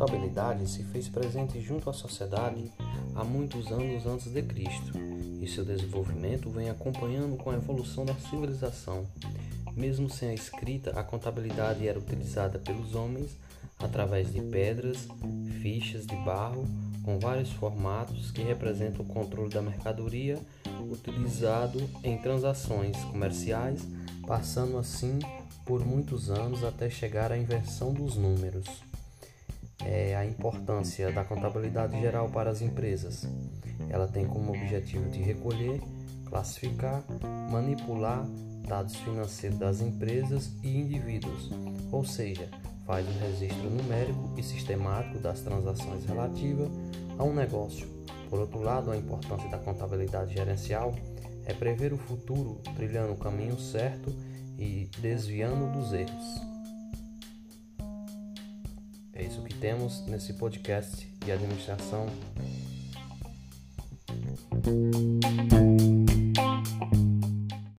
contabilidade se fez presente junto à sociedade há muitos anos antes de Cristo, e seu desenvolvimento vem acompanhando com a evolução da civilização. Mesmo sem a escrita, a contabilidade era utilizada pelos homens através de pedras, fichas de barro com vários formatos que representam o controle da mercadoria utilizado em transações comerciais, passando assim por muitos anos até chegar à inversão dos números. É a importância da contabilidade geral para as empresas. Ela tem como objetivo de recolher, classificar, manipular dados financeiros das empresas e indivíduos, ou seja, faz o registro numérico e sistemático das transações relativas a um negócio. Por outro lado, a importância da contabilidade gerencial é prever o futuro, trilhando o caminho certo e desviando dos erros. É isso que temos nesse podcast de administração.